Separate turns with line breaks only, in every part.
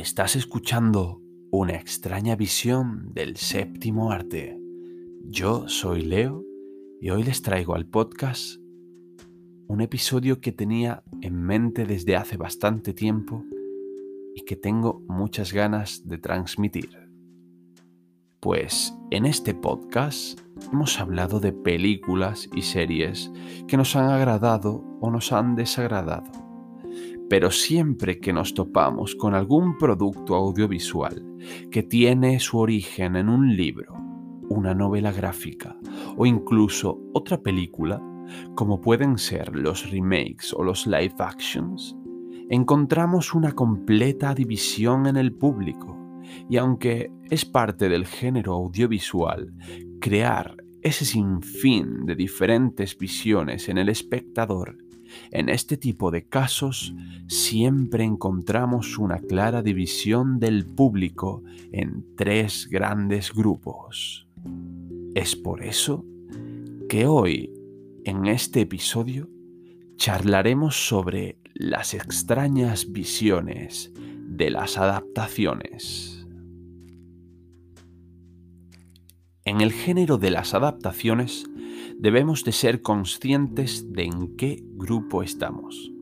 Estás escuchando una extraña visión del séptimo arte. Yo soy Leo y hoy les traigo al podcast un episodio que tenía en mente desde hace bastante tiempo y que tengo muchas ganas de transmitir. Pues en este podcast hemos hablado de películas y series que nos han agradado o nos han desagradado pero siempre que nos topamos con algún producto audiovisual que tiene su origen en un libro, una novela gráfica o incluso otra película, como pueden ser los remakes o los live actions, encontramos una completa división en el público. Y aunque es parte del género audiovisual crear ese sinfín de diferentes visiones en el espectador, en este tipo de casos siempre encontramos una clara división del público en tres grandes grupos. Es por eso que hoy, en este episodio, charlaremos sobre las extrañas visiones de las adaptaciones. En el género de las adaptaciones debemos de ser conscientes de en qué grupo estamos.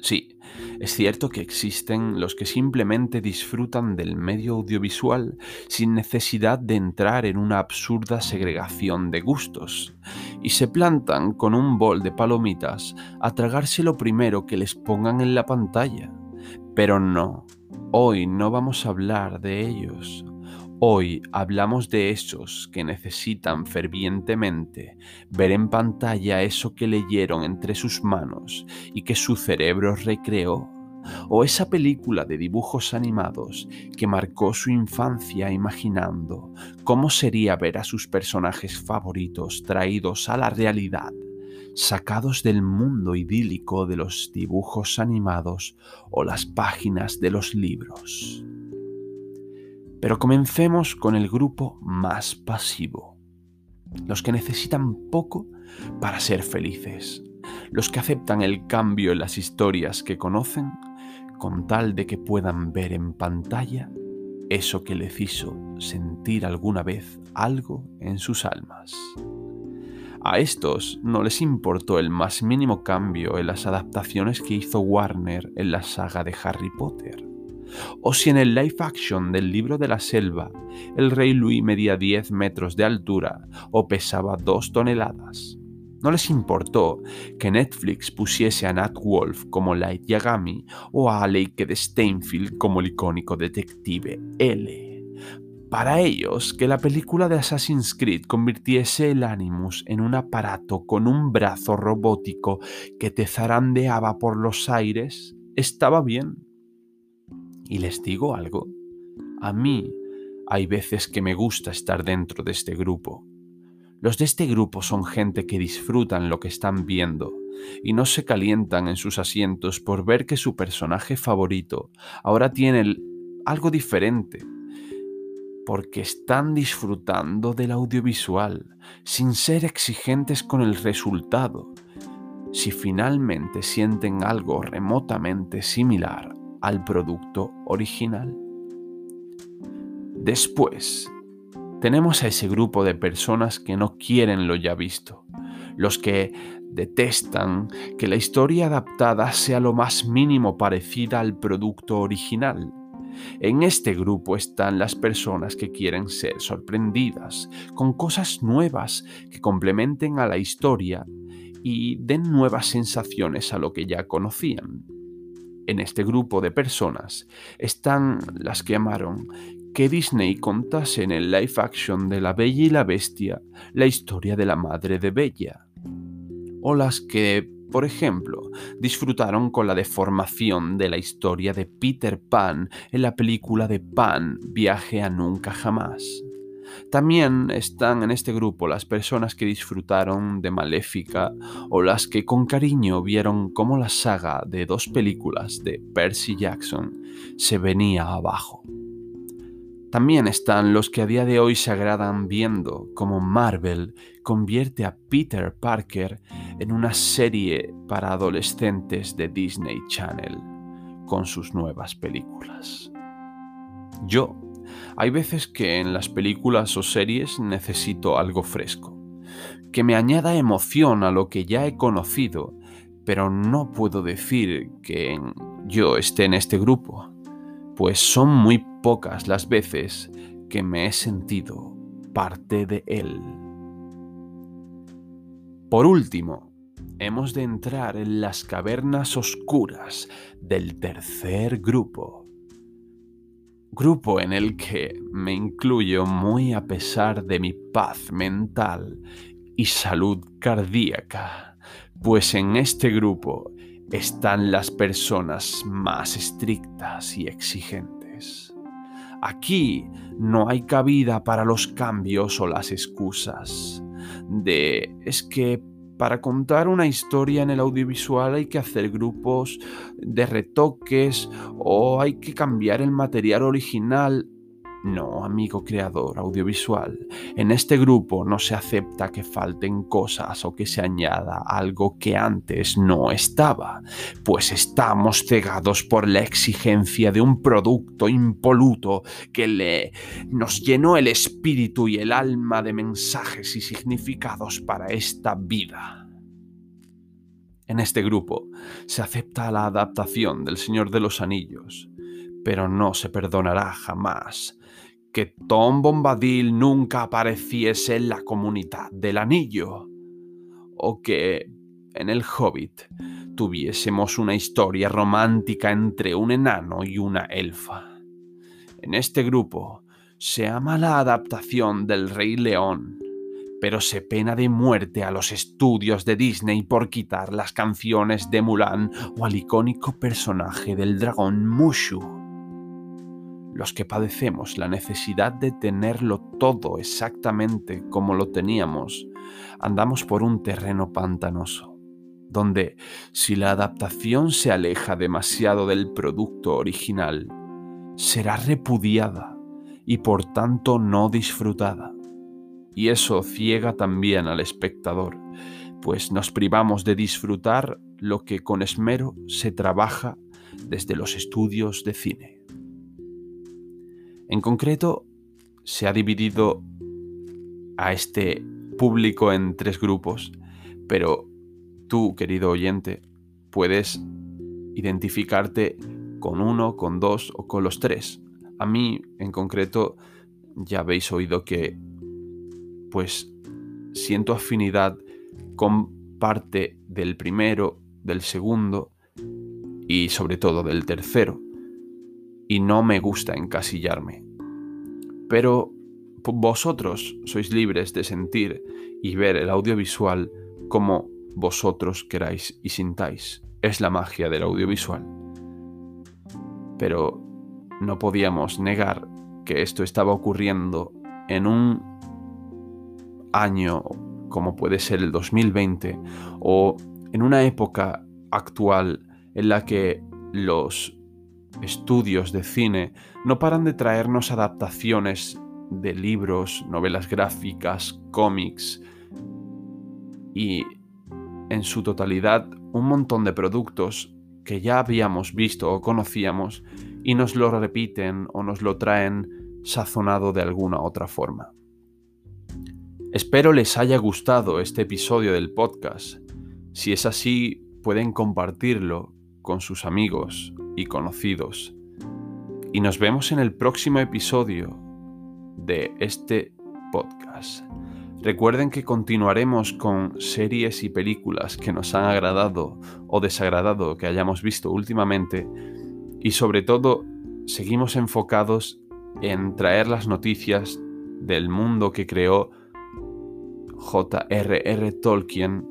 Sí, es cierto que existen los que simplemente disfrutan del medio audiovisual sin necesidad de entrar en una absurda segregación de gustos, y se plantan con un bol de palomitas a tragarse lo primero que les pongan en la pantalla. Pero no, hoy no vamos a hablar de ellos, Hoy hablamos de esos que necesitan fervientemente ver en pantalla eso que leyeron entre sus manos y que su cerebro recreó, o esa película de dibujos animados que marcó su infancia imaginando cómo sería ver a sus personajes favoritos traídos a la realidad, sacados del mundo idílico de los dibujos animados o las páginas de los libros. Pero comencemos con el grupo más pasivo. Los que necesitan poco para ser felices. Los que aceptan el cambio en las historias que conocen con tal de que puedan ver en pantalla eso que les hizo sentir alguna vez algo en sus almas. A estos no les importó el más mínimo cambio en las adaptaciones que hizo Warner en la saga de Harry Potter o si en el live action del libro de la selva el rey Louis medía 10 metros de altura o pesaba 2 toneladas. No les importó que Netflix pusiese a Nat Wolf como Light Yagami o a Alec de Steinfield como el icónico detective L. Para ellos, que la película de Assassin's Creed convirtiese el Animus en un aparato con un brazo robótico que te zarandeaba por los aires, estaba bien. Y les digo algo, a mí hay veces que me gusta estar dentro de este grupo. Los de este grupo son gente que disfrutan lo que están viendo y no se calientan en sus asientos por ver que su personaje favorito ahora tiene algo diferente, porque están disfrutando del audiovisual sin ser exigentes con el resultado. Si finalmente sienten algo remotamente similar al producto original. Después, tenemos a ese grupo de personas que no quieren lo ya visto, los que detestan que la historia adaptada sea lo más mínimo parecida al producto original. En este grupo están las personas que quieren ser sorprendidas con cosas nuevas que complementen a la historia y den nuevas sensaciones a lo que ya conocían. En este grupo de personas están las que amaron que Disney contase en el live action de La Bella y la Bestia la historia de la madre de Bella. O las que, por ejemplo, disfrutaron con la deformación de la historia de Peter Pan en la película de Pan, Viaje a Nunca Jamás. También están en este grupo las personas que disfrutaron de Maléfica o las que con cariño vieron cómo la saga de dos películas de Percy Jackson se venía abajo. También están los que a día de hoy se agradan viendo cómo Marvel convierte a Peter Parker en una serie para adolescentes de Disney Channel con sus nuevas películas. Yo, hay veces que en las películas o series necesito algo fresco, que me añada emoción a lo que ya he conocido, pero no puedo decir que yo esté en este grupo, pues son muy pocas las veces que me he sentido parte de él. Por último, hemos de entrar en las cavernas oscuras del tercer grupo. Grupo en el que me incluyo muy a pesar de mi paz mental y salud cardíaca, pues en este grupo están las personas más estrictas y exigentes. Aquí no hay cabida para los cambios o las excusas de es que para contar una historia en el audiovisual hay que hacer grupos de retoques o hay que cambiar el material original. No, amigo creador audiovisual, en este grupo no se acepta que falten cosas o que se añada algo que antes no estaba, pues estamos cegados por la exigencia de un producto impoluto que le nos llenó el espíritu y el alma de mensajes y significados para esta vida. En este grupo se acepta la adaptación del Señor de los Anillos, pero no se perdonará jamás que Tom Bombadil nunca apareciese en la comunidad del anillo, o que en el Hobbit tuviésemos una historia romántica entre un enano y una elfa. En este grupo se ama la adaptación del Rey León, pero se pena de muerte a los estudios de Disney por quitar las canciones de Mulan o al icónico personaje del dragón Mushu los que padecemos la necesidad de tenerlo todo exactamente como lo teníamos, andamos por un terreno pantanoso, donde si la adaptación se aleja demasiado del producto original, será repudiada y por tanto no disfrutada. Y eso ciega también al espectador, pues nos privamos de disfrutar lo que con esmero se trabaja desde los estudios de cine. En concreto, se ha dividido a este público en tres grupos, pero tú, querido oyente, puedes identificarte con uno, con dos o con los tres. A mí, en concreto, ya habéis oído que, pues, siento afinidad con parte del primero, del segundo y sobre todo del tercero y no me gusta encasillarme. Pero vosotros sois libres de sentir y ver el audiovisual como vosotros queráis y sintáis. Es la magia del audiovisual. Pero no podíamos negar que esto estaba ocurriendo en un año como puede ser el 2020 o en una época actual en la que los estudios de cine no paran de traernos adaptaciones de libros, novelas gráficas, cómics y en su totalidad un montón de productos que ya habíamos visto o conocíamos y nos lo repiten o nos lo traen sazonado de alguna otra forma. Espero les haya gustado este episodio del podcast. Si es así, pueden compartirlo con sus amigos y conocidos. Y nos vemos en el próximo episodio de este podcast. Recuerden que continuaremos con series y películas que nos han agradado o desagradado que hayamos visto últimamente y sobre todo seguimos enfocados en traer las noticias del mundo que creó J.R.R. Tolkien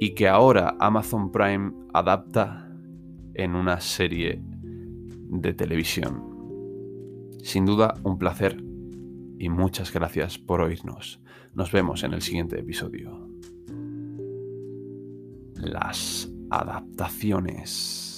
y que ahora Amazon Prime adapta en una serie de televisión. Sin duda, un placer y muchas gracias por oírnos. Nos vemos en el siguiente episodio. Las adaptaciones.